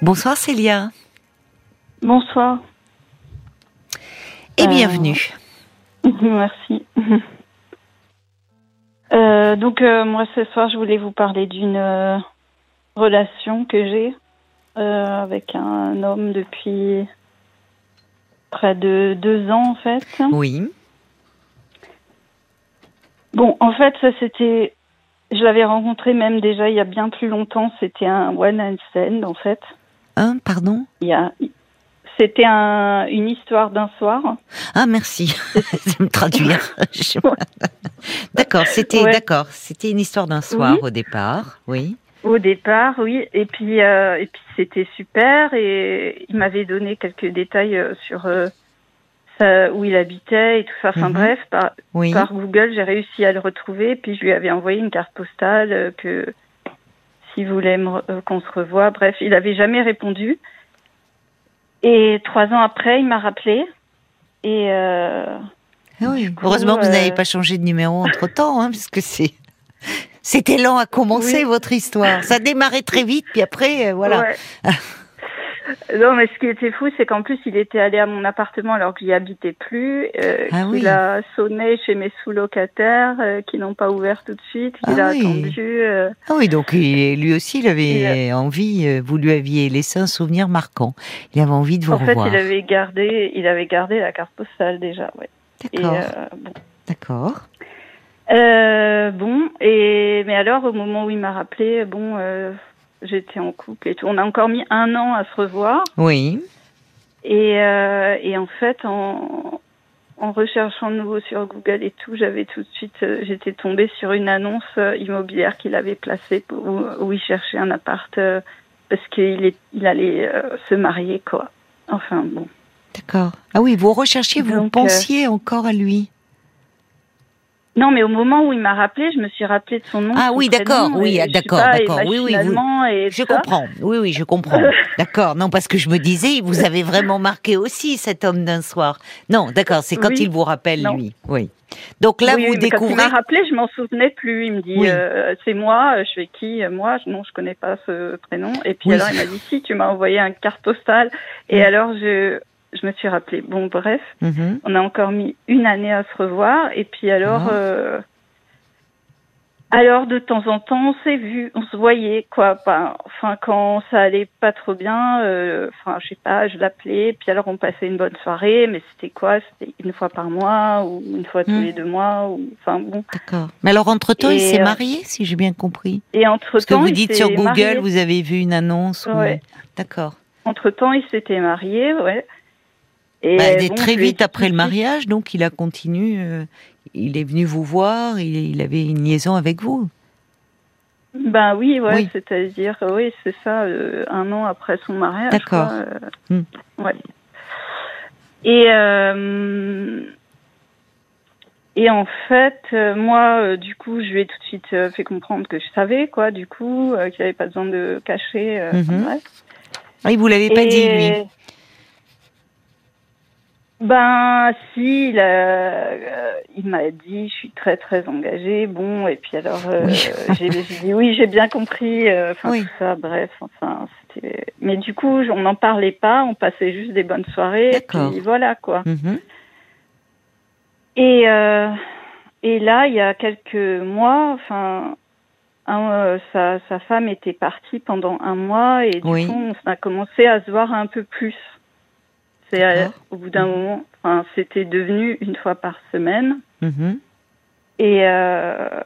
Bonsoir Célia. Bonsoir. Et bienvenue. Merci. Euh, donc euh, moi ce soir je voulais vous parler d'une euh, relation que j'ai avec un homme depuis près de deux ans en fait. Oui. Bon en fait ça c'était je l'avais rencontré même déjà il y a bien plus longtemps c'était un one night stand en fait. Un pardon? Il y a c'était un, une histoire d'un soir. Ah merci de me traduire. d'accord, c'était Ouais. d'accord, c'était une histoire d'un soir au départ, oui. Au départ, oui. Et puis, euh, et puis c'était super. Et il m'avait donné quelques détails euh, sur euh, où il habitait et tout ça. Enfin Mhm. bref, par, Oui. par Google, j'ai réussi à le retrouver. Puis je lui avais envoyé une carte postale que s'il voulait euh, qu'on se revoie. Bref, il avait jamais répondu. Et trois ans après, il m'a rappelé. Et euh, Ah oui. coup, Heureusement que vous euh, n'avez pas changé de numéro entre temps, hein, parce que c'est c'était lent à commencer Oui. votre histoire. Ça démarrait très vite, puis après, euh, voilà. Ouais. non, mais ce qui était fou, c'est qu'en plus, il était allé à mon appartement alors que j'y habitais plus. Euh, Ah oui. a sonné chez mes sous-locataires euh, qui n'ont pas ouvert tout de suite. Qu'il Ah a oui. attendu. euh, Ah oui, donc il- lui aussi, il avait envie. euh, Vous lui aviez laissé un souvenir marquant. Il avait envie de vous en fait, revoir. il avait gardé, il avait gardé la carte postale déjà. Ouais. D'accord, bon. d'accord. Euh, bon, et mais alors au moment où il m'a rappelé, bon, euh, j'étais en couple et tout. On a encore mis un an à se revoir. Oui. Et, euh, et en fait, en, en recherchant de nouveau sur Google et tout, j'avais tout de suite, euh, j'étais tombée sur une annonce euh, immobilière qu'il avait placée pour, où, où il cherchait un appart euh, parce qu'il est, il allait se marier, quoi. Enfin bon. D'accord. Ah oui, vous recherchiez, vous Donc, pensiez encore à lui. Non, mais au moment où il m'a rappelé, je me suis rappelé de son nom. Ah oui, d'accord, oui, d'accord, d'accord, oui, oui, vous- Je comprends. Oui, oui, je comprends. D'accord. Non, parce que je me disais, vous avez vraiment marqué aussi cet homme d'un soir. Non, d'accord, c'est quand Oui. il vous rappelle Non. lui. Oui. Donc là, Oui, vous mais Quand il découvrez. m'a rappelé, je m'en souvenais plus. Il me dit, Oui. euh, c'est moi. Je fais qui euh, Moi, non, je connais pas ce prénom. Et puis Oui. alors, il m'a dit, si, tu m'as envoyé un carte postale. Et alors, je, je me suis rappelé. Bon, bref, Mhm. on a encore mis une année à se revoir. Et puis alors, Ah. euh, alors de temps en temps, on s'est vu, on se voyait, quoi. Pas- Enfin, quand ça allait pas trop bien, euh, enfin, je sais pas, je l'appelais. Puis alors, on passait une bonne soirée. Mais c'était quoi? C'était une fois par mois ou une fois tous Mm. les deux mois ou, enfin, bon. D'accord. Mais alors, entre-temps, il Et, s'est euh, marié, si j'ai bien compris? Et entre Parce que temps, vous dites sur Google, vous avez vu une annonce. ou- Ouais. D'accord. Entre temps, il s'était marié, ouais. Et Bah, bon, très ai vite après le mariage, donc il a continué. euh, il est venu vous voir, il, il avait une liaison avec vous. Ben oui, ouais, Oui. c'est-à-dire, oui, c'est ça, euh, un an après son mariage. D'accord. euh, Hmm. Ouais. Et euh, et en fait, euh, moi, euh, du coup, je lui ai tout de suite euh, fait comprendre que je savais, quoi, du coup, euh, qu'il n'y avait pas besoin de cacher. euh, enfin, bref. Ah, il vous l'avait pas Et- dit, lui. Ben, si, il, a- euh, il m'a dit, je suis très très engagée. Bon, et puis alors, euh, Oui. j'ai dit oui, j'ai bien compris. euh, Oui. tout ça, bref, enfin c'était. Mais du coup, on n'en parlait pas, on passait juste des bonnes soirées. Et puis voilà quoi. Mhm. Et euh, et là, il y a quelques mois, enfin. euh, sa, sa femme était partie pendant un mois et du Oui. coup on a commencé à se voir un peu plus. C'est euh, au bout d'un moment, enfin, c'était devenu une fois par semaine. Mhm. Et, euh,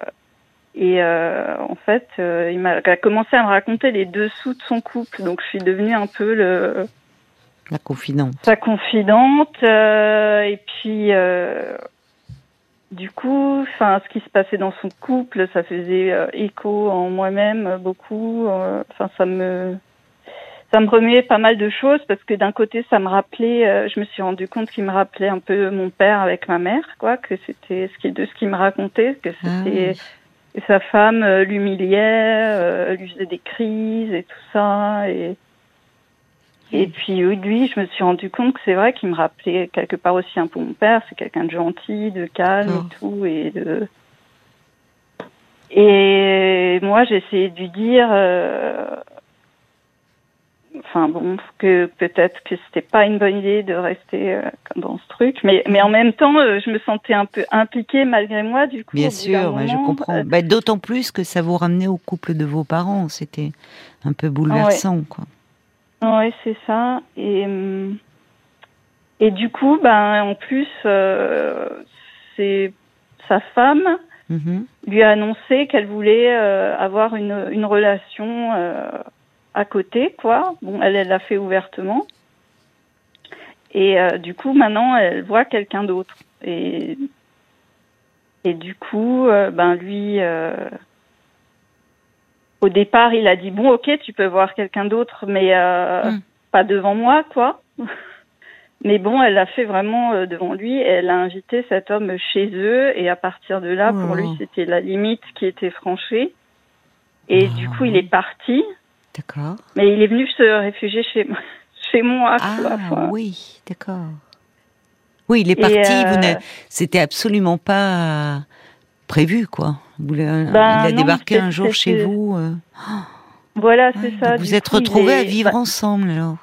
et euh, en fait, il m'a commencé à me raconter les dessous de son couple. Donc, je suis devenue un peu le, La confidente. sa confidente. et puis, du coup, enfin, ce qui se passait dans son couple, ça faisait écho en moi-même beaucoup. Enfin, ça me ça me remuait pas mal de choses parce que d'un côté, ça me rappelait, euh, je me suis rendu compte qu'il me rappelait un peu mon père avec ma mère, quoi, que c'était ce qui de ce qu'il me racontait, que Ah c'était oui. sa femme euh, l'humiliait, euh, lui faisait des crises et tout ça. Et, et puis lui, je me suis rendu compte que c'est vrai qu'il me rappelait quelque part aussi un peu mon père. C'est quelqu'un de gentil, de calme et tout. Et, de... et moi, j'ai essayé de lui dire... euh, enfin bon, que peut-être que c'était pas une bonne idée de rester euh, dans ce truc, mais mais en même temps, euh, je me sentais un peu impliquée malgré moi. Du coup, bien sûr, je comprends. Euh, bah, d'autant plus que ça vous ramenait au couple de vos parents. C'était un peu bouleversant, ouais. quoi. Ouais, c'est ça. Et et du coup, ben en plus, c'est sa femme. Mhm. lui a annoncé qu'elle voulait avoir une, une relation à côté, quoi. Bon, elle, elle l'a fait ouvertement. Et euh, du coup, maintenant, elle voit quelqu'un d'autre. Et, et du coup, euh, ben lui, euh, au départ, il a dit bon, ok, tu peux voir quelqu'un d'autre, mais mm. pas devant moi, quoi. mais bon, elle l'a fait vraiment devant lui. elle a invité cet homme chez eux. Et à partir de là, pour lui, c'était la limite qui était franchie. Et du coup, il est parti. D'accord. Mais il est venu se réfugier chez, chez moi. Ah oui, d'accord. Oui, il est parti. Euh... C'était absolument pas prévu, quoi. Vous, ben, il a débarqué un jour chez vous. Euh... Voilà, c'est ça. Vous êtes retrouvés à vivre bah... ensemble, alors.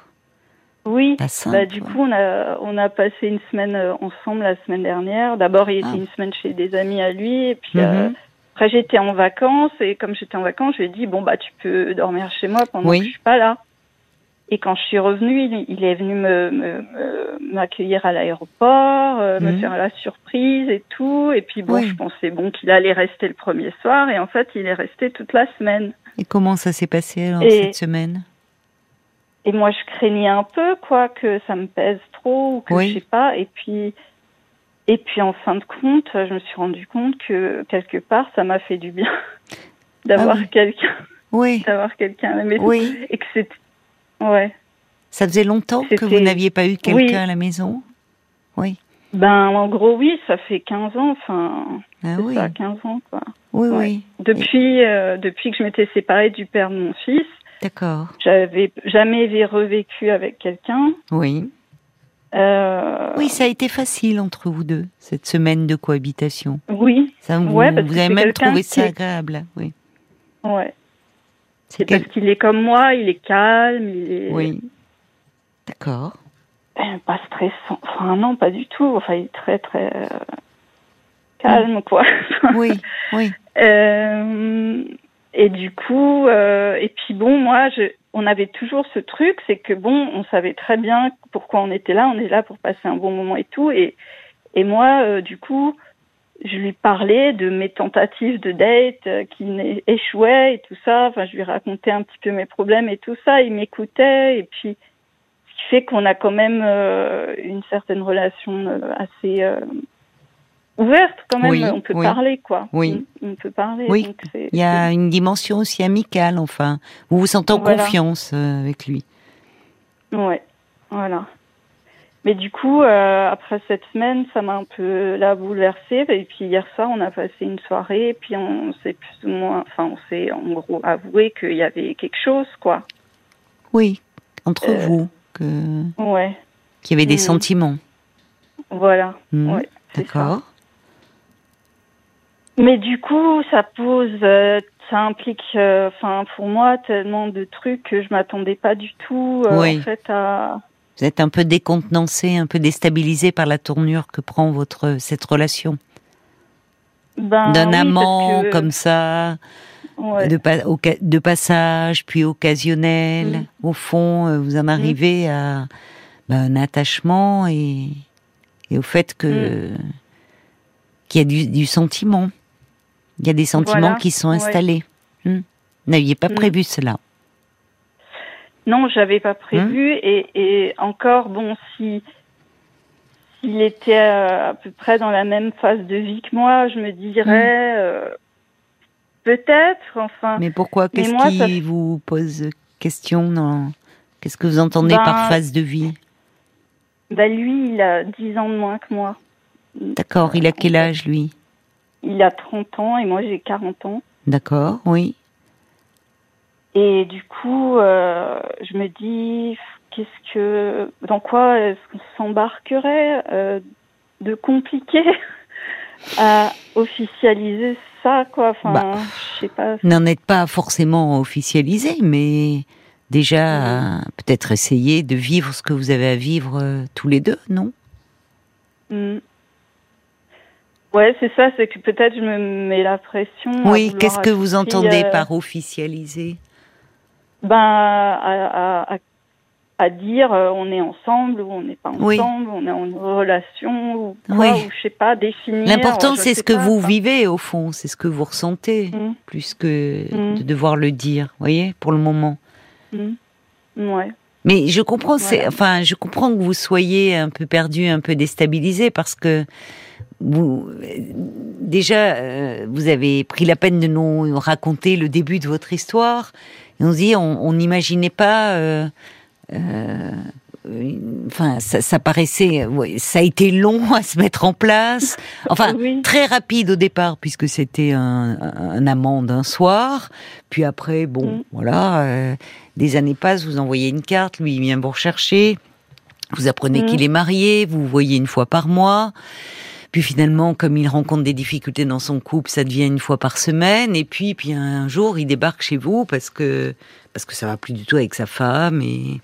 Oui. Simple, bah, du coup, on a on a passé une semaine euh, ensemble la semaine dernière. D'abord, il était ah. une semaine chez des amis à lui, et puis. Mm -hmm. euh, après, j'étais en vacances et comme j'étais en vacances, je lui ai dit bon bah tu peux dormir chez moi pendant oui. que je suis pas là. Et quand je suis revenue, il, il est venu me m'accueillir à l'aéroport, euh, mmh. me faire la surprise et tout. Et puis bon, oui. je pensais bon qu'il allait rester le premier soir et en fait, il est resté toute la semaine. Et comment ça s'est passé alors et, cette semaine? Et moi, je craignais un peu quoi que ça me pèse trop ou que oui. je sais pas. Et puis et puis en fin de compte, je me suis rendu compte que quelque part, ça m'a fait du bien d'avoir ah oui. quelqu'un, oui. d'avoir quelqu'un à la maison, oui. et que c'est, ouais. Ça faisait longtemps que vous n'aviez pas eu quelqu'un oui. à la maison? Oui. Ben en gros oui, ça fait 15 ans, enfin ah, oui. ça, 15 ans quoi. Oui ouais. oui. Depuis euh, depuis que je m'étais séparée du père de mon fils. D'accord. J'avais jamais revécu avec quelqu'un. Oui. Euh... Oui, ça a été facile entre vous deux, cette semaine de cohabitation. Oui. Ça, vous, ouais, vous avez même trouvé ça agréable, oui. Ouais. C'est quel... parce qu'il est comme moi, il est calme, il est. Oui. D'accord. Euh, pas stressant. Enfin, non, pas du tout. Enfin, il est très, très euh, calme, quoi. oui, oui. Euh, et du coup, et puis bon, moi, je, on avait toujours ce truc, c'est que bon, on savait très bien pourquoi on était là, on est là pour passer un bon moment et tout. Et, et moi, euh, du coup, je lui parlais de mes tentatives de date euh, qui échouaient et tout ça. Enfin, je lui racontais un petit peu mes problèmes et tout ça. Il m'écoutait et puis ce qui fait qu'on a quand même euh, une certaine relation euh, assez ouverte quand même. Oui, on peut oui. parler, quoi. Oui. On, peut parler. Oui. Donc Il y a une dimension aussi amicale, enfin. Vous vous sentez en voilà. confiance euh, avec lui. Ouais, voilà. Mais du coup, euh, après cette semaine, ça m'a un peu là bouleversée. Et puis hier soir, on a passé une soirée, et puis on s'est plus ou moins, enfin, on s'est en gros avoué qu'il y avait quelque chose, quoi. Oui, entre euh, vous, que. Ouais. Qu'il y avait des mmh. sentiments. Voilà. Mmh. Ouais, D'accord. Mais du coup, ça pose, euh, ça implique, enfin, pour moi, tellement de trucs que je m'attendais pas du tout, euh, oui. en fait, à. Vous êtes un peu décontenancé, un peu déstabilisé par la tournure que prend votre cette relation. Ben, D'un oui, amant que... comme ça, ouais. de, pa de, passage, puis occasionnel. Mmh. Au fond, euh, vous en arrivez mmh. à ben, un attachement et, et, au fait que mmh. qu'il y a du, du, sentiment. Il y a des sentiments voilà. qui sont installés. Ouais. Vous n'aviez pas prévu cela. Non, j'avais pas prévu. Mmh. Et, et, encore, bon, si s'il était à, à, peu près dans la même phase de vie que moi, je me dirais euh, peut-être. Enfin. Mais pourquoi? Qu'est-ce qui ça... vous pose question Qu'est-ce que vous entendez ben, par phase de vie? ben lui, il a 10 ans de moins que moi. D'accord. Il a quel âge, lui? Il a 30 ans et moi, j'ai 40 ans. D'accord, oui. Et du coup, euh, je me dis, qu'est-ce que, dans quoi est-ce qu'on s'embarquerait euh, de compliqué à officialiser ça, quoi? Enfin, bah, je sais pas. N'en êtes pas forcément officialisé, mais déjà peut-être essayer de vivre ce que vous avez à vivre euh, tous les deux, non? Mm. Ouais, c'est ça, c'est que peut-être je me mets la pression. Oui, qu'est-ce que vous entendez euh, par officialiser? Ben, à, à- à- à dire euh, on est ensemble ou on n'est pas Oui. ensemble, on est en relation ou quoi, Oui. ou je sais pas, définir. L'important, c'est ce que pas, vous vivez au fond, c'est ce que vous ressentez, Mm. plus que Mm. de devoir le dire, voyez, pour le moment. Mm. Ouais. Mais je comprends, Voilà. enfin, je comprends que vous soyez un peu perdu, un peu déstabilisé, parce que vous, déjà, euh, vous avez pris la peine de nous raconter le début de votre histoire, et on se dit, on n'imaginait pas. euh, euh, Enfin, ça, ça paraissait, ouais, ça a été long à se mettre en place. Enfin, Oui. très rapide au départ puisque c'était un, un, amant d'un soir. Puis après, bon, Mm. voilà, euh, des années passent, vous envoyez une carte, lui il vient vous rechercher, vous apprenez Mm. qu'il est marié, vous vous voyez une fois par mois. Puis finalement, comme il rencontre des difficultés dans son couple, ça devient une fois par semaine. Et puis, puis un jour, il débarque chez vous parce que parce que ça va plus du tout avec sa femme. Et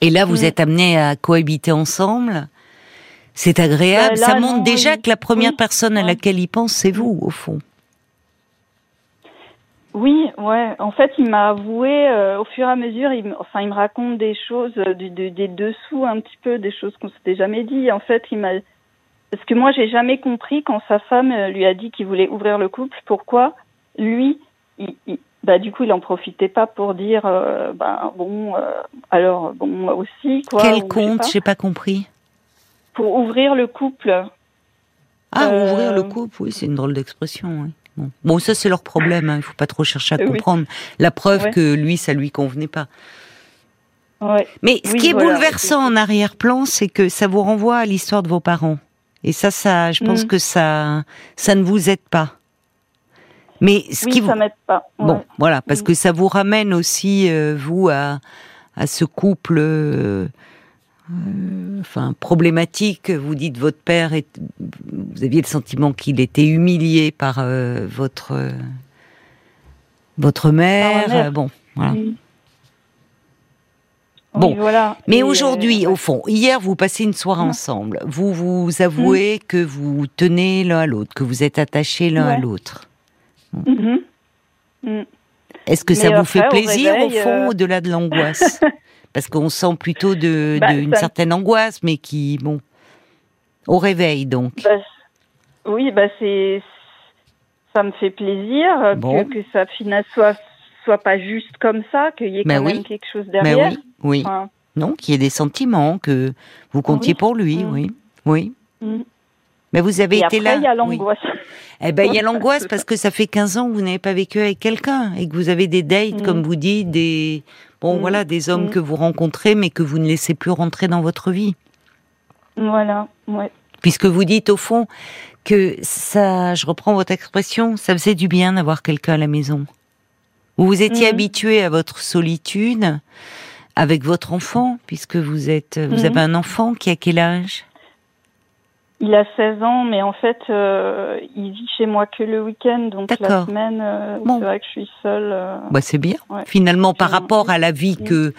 et là, vous Mm. êtes amenés à cohabiter ensemble. C'est agréable. Bah, là, ça montre non, déjà oui. que la première Oui. personne à laquelle il pense, c'est vous, au fond. Oui, ouais. En fait, il m'a avoué euh, au fur et à mesure. Il, me- enfin, il me raconte des choses euh, du, du- des dessous un petit peu, des choses qu'on s'était jamais dit. En fait, il m'a parce que moi, j'ai jamais compris quand sa femme euh, lui a dit qu'il voulait ouvrir le couple. Pourquoi lui, il, il- bah du coup, il en profitait pas pour dire, euh, bah bon, euh, alors bon, moi aussi quoi. Quel compte. J'ai pas compris. Pour ouvrir le couple. Ah, Euh, ouvrir le couple, oui, c'est une drôle d'expression. Oui. Bon. bon, ça c'est leur problème. hein, Il faut pas trop chercher à Oui. comprendre. La preuve Ouais. que lui, ça lui convenait pas. Ouais. Mais ce Oui, qui est voilà. bouleversant en arrière-plan, c'est que ça vous renvoie à l'histoire de vos parents. Et ça, ça, je pense Mm. que ça, ça ne vous aide pas. Mais ce Oui, qui vous, ça m'aide pas. Ouais. Bon, voilà, parce Mm. que ça vous ramène aussi, euh, vous, à, à ce couple, euh, euh, enfin, problématique. Vous dites votre père, est, vous aviez le sentiment qu'il était humilié par votre votre mère. mère. bon, voilà. Oui. Bon. Oui, voilà. Mais Et, aujourd'hui, euh, au fond, hier, vous passez une soirée Mm. ensemble. Vous vous avouez que vous tenez l'un à l'autre, que vous êtes attachés l'un à l'autre. mhm. Mm. Est-ce que Mais ça vous après, fait plaisir au réveil, fond, euh, au-delà de l'angoisse Parce qu'on sent plutôt de, Bah, de- une ça- certaine angoisse, mais qui, bon, au réveil donc. Bah, oui, bah c'est ça me fait plaisir euh, Bon. que, que ça finesse soit soit pas juste comme ça, qu'il y ait Mais quand oui. même quelque chose derrière. oui, oui, Enfin, non, qu'il y ait des sentiments, que vous comptiez Oui. pour lui, Mm. oui, oui. mm. Mais vous avez Et été après, là. il y a oui. l'angoisse. Eh ben, il y a l'angoisse parce que ça fait 15 ans que vous n'avez pas vécu avec quelqu'un et que vous avez des dates, Mm. comme vous dites, des, bon, Mm. voilà, des hommes Mm. que vous rencontrez, mais que vous ne laissez plus rentrer dans votre vie. Voilà, ouais. Puisque vous dites au fond que ça, je reprends votre expression, ça faisait du bien d'avoir quelqu'un à la maison. Vous vous étiez habitué à votre solitude avec votre enfant, puisque vous êtes, vous Mhm. avez un enfant qui a quel âge? Il a 16 ans, mais en fait, euh, il vit chez moi que le week-end, donc la semaine, euh, Bon. c'est vrai que je suis seule. euh, Bah, c'est bien. Ouais. Finalement, par rapport à la vie que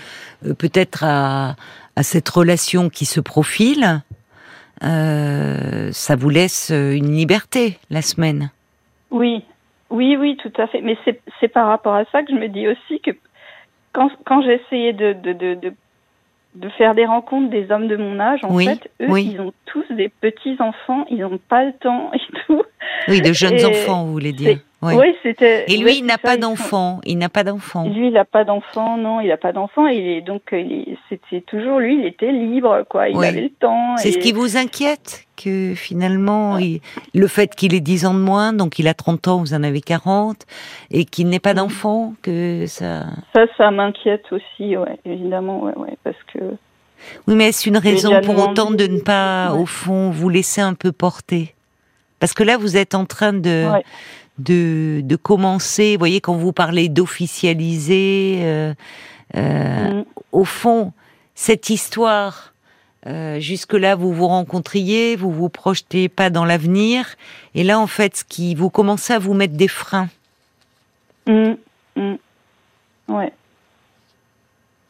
euh, peut-être à, à cette relation qui se profile, euh, ça vous laisse une liberté la semaine? Oui, oui, oui, tout à fait. Mais c'est par rapport à ça que je me dis aussi que quand, essayé de, de, de, de, de faire des rencontres des hommes de mon âge, en Oui, fait, eux, oui. ils ont tous des petits enfants, ils n'ont pas le temps et tout. Oui, de jeunes Et enfants, vous voulez dire. Oui. C'était. Et ouais, lui, il n'a pas d'enfant. Il n'a pas d'enfant. Lui, il n'a pas d'enfant, non, il n'a pas d'enfant. Et il est- donc, c'était toujours lui, il était libre, quoi. Il Oui. avait le temps. C'est ce qui vous inquiète? Que finalement, il- le fait qu'il ait 10 ans de moins, donc il a 30 ans, vous en avez 40, et qu'il n'ait pas Mm. d'enfant, que ça... Ça, ça m'inquiète aussi, ouais, évidemment, ouais, ouais, parce que. Oui, mais est-ce une raison pour autant de ne pas, Ouais. au fond, vous laisser un peu porter? Parce que là, vous êtes en train de, Ouais. de, de commencer, vous voyez, quand vous parlez d'officialiser, euh, euh, Mm. au fond, cette histoire, euh, jusque-là, vous vous rencontriez, vous vous projetez pas dans l'avenir, et là, en fait, ce qui vous commencez à vous mettre des freins. Mm, mm. Ouais.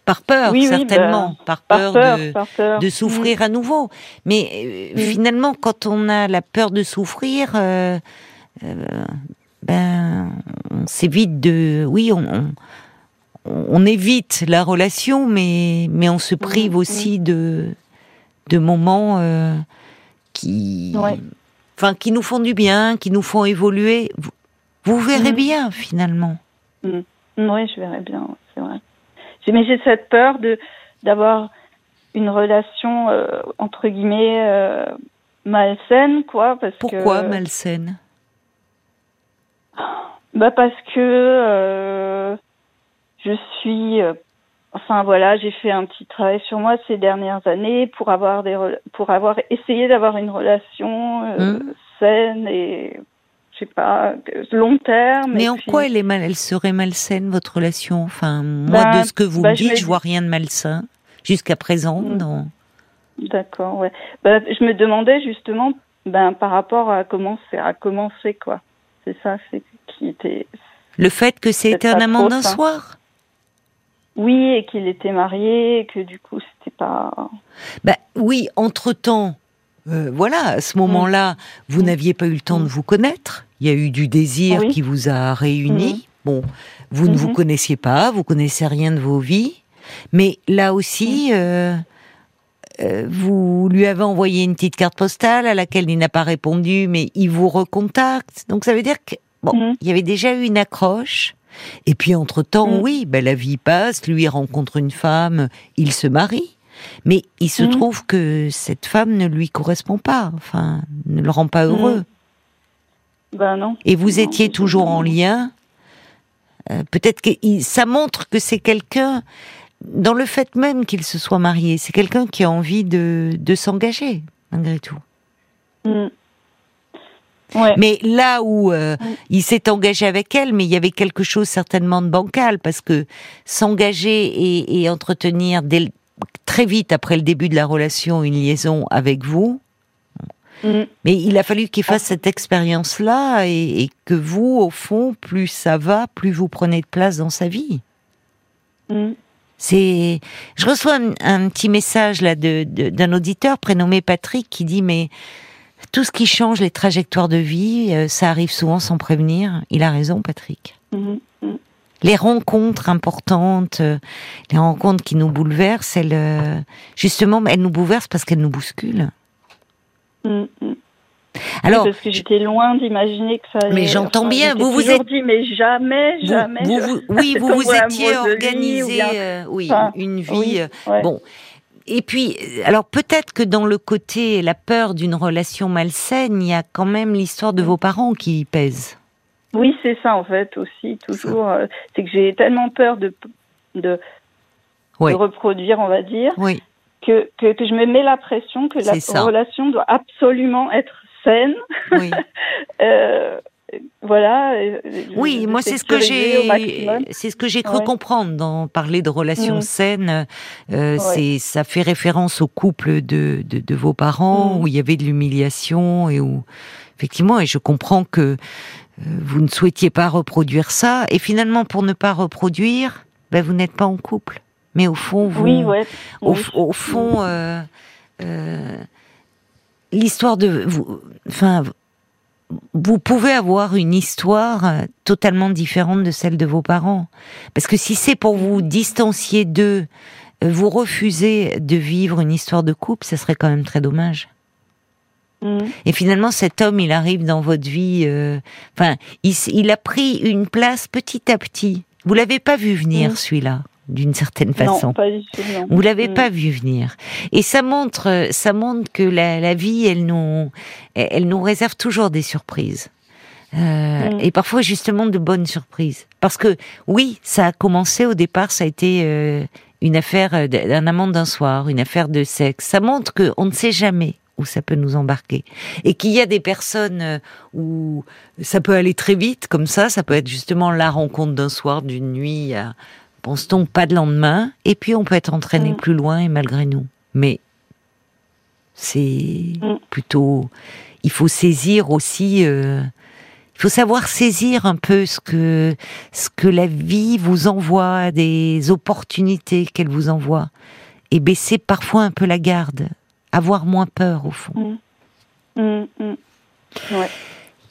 Par peur, Oui, oui, certainement, bah, par par peur, de, par peur. de souffrir à nouveau. Mais euh, Mm. finalement, quand on a la peur de souffrir, euh, ben, on s'évite de, oui, on, on, on évite la relation, mais mais on se prive Mm, aussi de de moments euh, qui, Ouais. enfin, qui nous font du bien, qui nous font évoluer. Vous, vous verrez Mm. bien finalement. Oui, je verrais bien, c'est vrai. Mais j'ai cette peur de d'avoir une relation euh, entre guillemets euh, malsaine, quoi, parce Pourquoi que malsaine? Bah parce que je suis, enfin voilà, j'ai fait un petit travail sur moi ces dernières années pour avoir des pour avoir essayé d'avoir une relation euh, Mm. saine et je sais pas long terme. Mais en puis- quoi elle est mal, elle serait malsaine votre relation? Enfin, moi Ben, de ce que vous ben, me je dites, me je vois rien de malsain jusqu'à présent. Mm. dans- D'accord, ouais. Bah, je me demandais justement, ben, par rapport à comment c'est à commencer, quoi. C'est ça, c'est qui était. Le fait que C'est c'était un amant d'un ça. soir? Oui, et qu'il était marié, et que du coup, c'était pas. Ben oui, entre temps. voilà, à ce moment-là, vous Mm. n'aviez pas eu le temps de vous connaître. Il y a eu du désir Oui. qui vous a réunis. Bon, vous ne vous Mhm. connaissiez pas, vous connaissez rien de vos vies, mais là aussi, Mm. euh, euh, vous lui avez envoyé une petite carte postale à laquelle il n'a pas répondu, mais il vous recontacte. Donc ça veut dire que bon, il y avait déjà eu une accroche. Et puis entre temps, Mm. oui, ben, la vie passe, lui rencontre une femme, il se marie. Mais il se Mhm. trouve que cette femme ne lui correspond pas, enfin, ne le rend pas Mhm. heureux. Ben non. Et vous Non, étiez toujours en lien. Euh, Peut-être que ça montre que c'est quelqu'un, dans le fait même qu'il se soit marié, c'est quelqu'un qui a envie de, de s'engager, malgré tout. Ouais. Mais là où euh, il s'est engagé avec elle, mais il y avait quelque chose certainement de bancal, parce que s'engager et, et entretenir dès très vite après le début de la relation une liaison avec vous, Mm. mais il a fallu qu'il Ah. fasse cette expérience-là et, et que vous, au fond, plus ça va, plus vous prenez de place dans sa vie. Mm. C'est, je reçois un, un petit message là de, de- d'un auditeur prénommé Patrick qui dit mais tout ce qui change les trajectoires de vie, euh, ça arrive souvent sans prévenir. Il a raison, Patrick. Mm. Mm. Les rencontres importantes, euh, les rencontres qui nous bouleversent, elles, euh, justement, elles nous bouleversent parce qu'elles nous bousculent. Mm. Alors, parce que j'étais loin d'imaginer que ça allait. Mais j'entends bien, vous vous êtes- dit, mais jamais, jamais. vous- je- vous- oui, vous vous étiez organisé, bien- euh, oui, Enfin, une vie. oui, ouais. Bon. Et puis, euh, alors peut-être que dans le côté la peur d'une relation malsaine, il y a quand même l'histoire de vos parents qui pèse. Oui, c'est ça en fait aussi, toujours. euh, C'est que j'ai tellement peur de, de, Oui. de reproduire, on va dire, Oui, que, que, que je me mets la pression que la relation doit absolument être saine. oui. Euh, voilà. euh, Oui, moi c'est ce que j'ai, c'est ce que j'ai cru Ouais. comprendre dans parler de relations Mm. saines. Euh, Ouais. C'est, ça fait référence au couple de, de, de vos parents Mm. où il y avait de l'humiliation et où effectivement, et je comprends que euh, vous ne souhaitiez pas reproduire ça. Et finalement, pour ne pas reproduire, ben, vous n'êtes pas en couple. Mais au fond, vous, Oui, ouais. au, oui. au fond, euh, euh, l'histoire de vous, enfin, vous pouvez avoir une histoire euh, totalement différente de celle de vos parents, parce que si c'est pour vous distancier d'eux, euh, vous refusez de vivre une histoire de couple, ça serait quand même très dommage. Mm. Et finalement, cet homme, il arrive dans votre vie. euh, Enfin, il, a pris une place petit à petit. Vous l'avez pas vu venir, Mm. celui-là, d'une certaine façon. Non, pas du tout. Non. Vous l'avez Mm. pas vu venir. Et ça montre, ça montre que la, la vie, elle nous, elle nous réserve toujours des surprises. Euh, Mm. Et parfois justement de bonnes surprises. Parce que oui, ça a commencé au départ, ça a été euh, une affaire euh, d'un amant d'un soir, une affaire de sexe. Ça montre que on ne sait jamais où ça peut nous embarquer. Et qu'il y a des personnes où ça peut aller très vite, comme ça, ça peut être justement la rencontre d'un soir, d'une nuit, à, pense-t-on, pas de lendemain, et puis on peut être entraîné Mm. plus loin et malgré nous. Mais c'est Mm. plutôt, il faut saisir aussi, euh, Il faut savoir saisir un peu ce que ce que la vie vous envoie, des opportunités qu'elle vous envoie, et baisser parfois un peu la garde, avoir moins peur au fond. Mm. Ouais.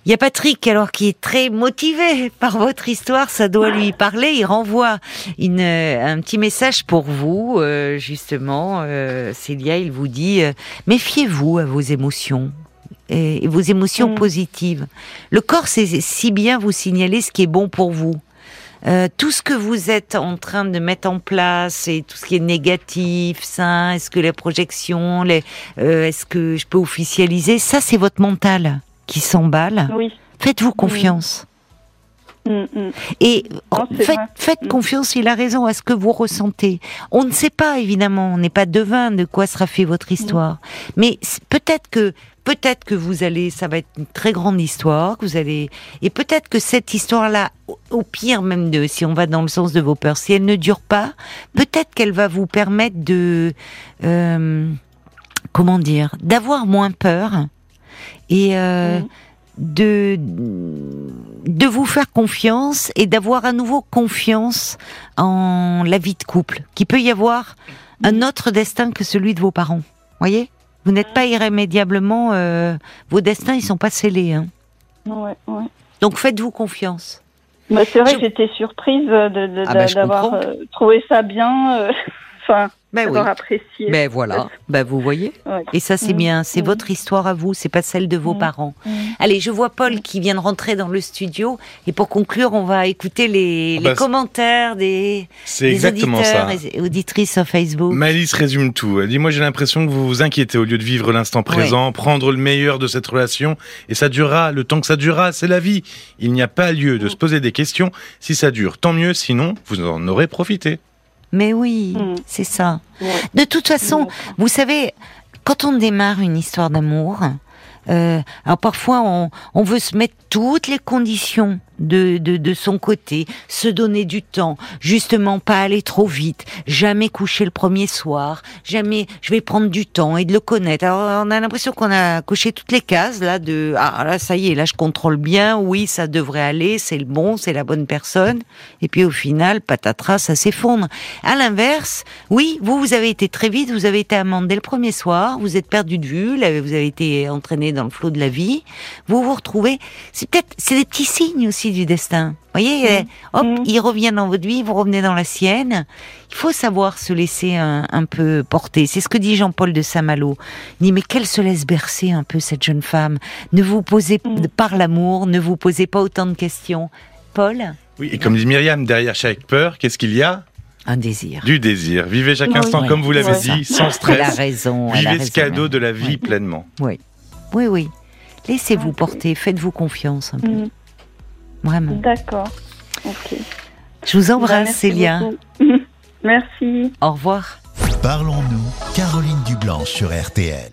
Il y a Patrick, alors qui est très motivé par votre histoire, ça doit lui parler. Il renvoie une, euh, un petit message pour vous, euh, justement. Euh, Célia, il vous dit euh, méfiez-vous à vos émotions et, et vos émotions Mm. positives. Le corps sait si bien vous signaler ce qui est bon pour vous. Euh, tout ce que vous êtes en train de mettre en place et tout ce qui est négatif, ça, est-ce que les projections, les, euh, est-ce que je peux officialiser, ça c'est votre mental qui s'emballe. Oui. Faites-vous confiance. Mm, mm. Et Non, c'est faites, Mm. confiance, il a raison, à ce que vous ressentez. On ne sait pas, évidemment, on n'est pas devin de quoi sera fait votre histoire. Mais peut-être que, peut-être que vous allez, ça va être une très grande histoire, que vous allez, et peut-être que cette histoire-là, au- au pire même de, si on va dans le sens de vos peurs, si elle ne dure pas, peut-être qu'elle va vous permettre de, euh, comment dire, d'avoir moins peur et euh, Mm. de de vous faire confiance et d'avoir à nouveau confiance en la vie de couple, qu'il peut y avoir un autre destin que celui de vos parents. Voyez, vous n'êtes pas irrémédiablement, euh, vos destins ils sont pas scellés. Hein. Ouais, ouais. Donc faites-vous confiance. Bah, c'est vrai Je- que j'étais surprise de, de- Ah bah, d'avoir euh, trouvé ça bien, enfin, Ben oui. apprécié. Ben voilà. Ben vous voyez. Ouais. Et ça c'est Mm. bien. C'est Mm. votre histoire à vous. C'est pas celle de vos Mm. parents. Allez, je vois Paul qui vient de rentrer dans le studio. Et pour conclure, on va écouter les, Ah les bah, commentaires des, C'est des exactement auditeurs ça. et auditrices sur Facebook. Malice résume tout. Elle dit Moi, j'ai l'impression que vous vous inquiétez au lieu de vivre l'instant présent, prendre le meilleur de cette relation, et ça durera le temps que ça durera. C'est la vie. Il n'y a pas lieu de se poser des questions. Si ça dure, tant mieux. Sinon, vous en aurez profité. Mais oui, Mm. c'est ça. Ouais. De toute façon, D'accord. vous savez, quand on démarre une histoire d'amour, euh, alors parfois on, on veut se mettre toutes les conditions de, de, de son côté, se donner du temps, justement pas aller trop vite, jamais coucher le premier soir, jamais je vais prendre du temps et de le connaître. Alors on a l'impression qu'on a coché toutes les cases là de ah là ça y est là je contrôle bien, oui ça devrait aller, c'est le bon, c'est la bonne personne et puis au final patatras ça s'effondre. À l'inverse, oui vous vous avez été très vite, vous avez été amant dès le premier soir, vous êtes perdu de vue, vous avez été entraîné dans le flot de la vie, vous vous retrouvez, c'est peut-être c'est des petits signes aussi du destin. Vous voyez, euh, hop, il revient dans votre vie, vous revenez dans la sienne. Il faut savoir se laisser un, un peu porter. C'est ce que dit Jean-Paul de Saint-Malo. Il dit, mais qu'elle se laisse bercer un peu, cette jeune femme. Ne vous posez, Mm. par l'amour, ne vous posez pas autant de questions. Paul Oui, et comme dit Myriam, derrière chaque peur, qu'est-ce qu'il y a? Un désir. Du désir. Vivez chaque Oui. instant, comme vous l'avez dit, sans Elle a stress. raison. elle a Vivez ce raison, cadeau de la vie pleinement. Oui, oui. Laissez-vous Ok. porter, faites-vous confiance un peu. Vraiment. D'accord. Ok. Je vous Bah, embrasse, Célia. beaucoup. Merci. Au revoir. Parlons-nous, Caroline Dublanche sur RTL.